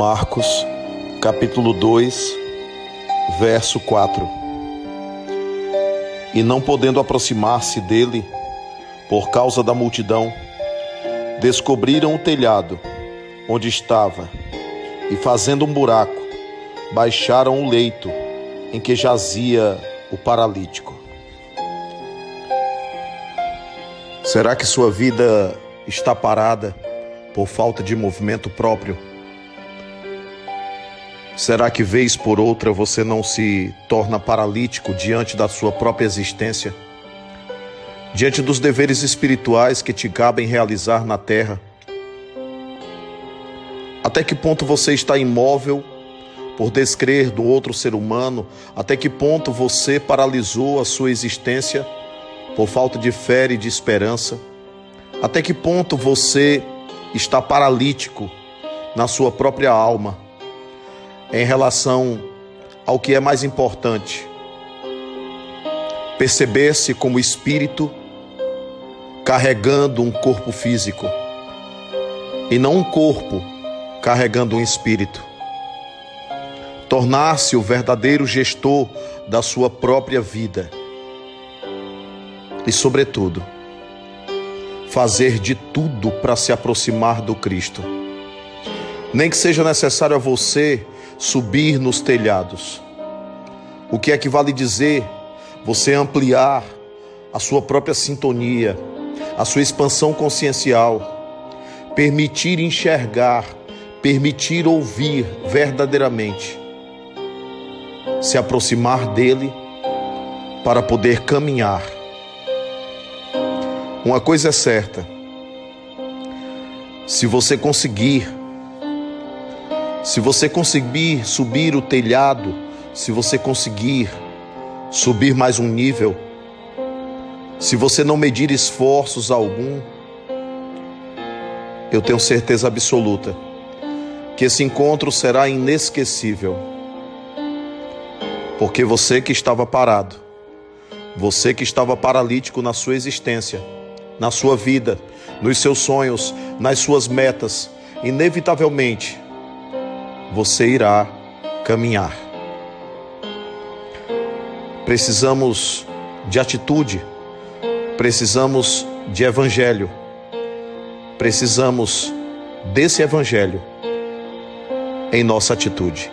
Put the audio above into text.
Marcos, capítulo 2, verso 4. E não podendo aproximar-se dele, por causa da multidão, descobriram o telhado onde estava e, fazendo um buraco, baixaram o leito em que jazia o paralítico. Será que sua vida está parada por falta de movimento próprio? Será que vez por outra você não se torna paralítico diante da sua própria existência? Diante dos deveres espirituais que te cabem realizar na terra? Até que ponto você está imóvel por descrer do outro ser humano? Até que ponto você paralisou a sua existência por falta de fé e de esperança? Até que ponto você está paralítico na sua própria alma? Em relação ao que é mais importante. Perceber-se como espírito carregando um corpo físico e não um corpo carregando um espírito. Tornar-se o verdadeiro gestor da sua própria vida. E, sobretudo, fazer de tudo para se aproximar do Cristo. Nem que seja necessário a você subir nos telhados. O que é que vale dizer você ampliar a sua própria sintonia, a sua expansão consciencial, permitir enxergar, permitir ouvir verdadeiramente, se aproximar dele para poder caminhar. Uma coisa é certa: se você conseguir se você conseguir subir o telhado, se você conseguir subir mais um nível, se você não medir esforços algum, eu tenho certeza absoluta que esse encontro será inesquecível. Porque você que estava parado, você que estava paralítico na sua existência, na sua vida, nos seus sonhos, nas suas metas, inevitavelmente você irá caminhar. Precisamos de atitude, precisamos de evangelho, precisamos desse evangelho em nossa atitude.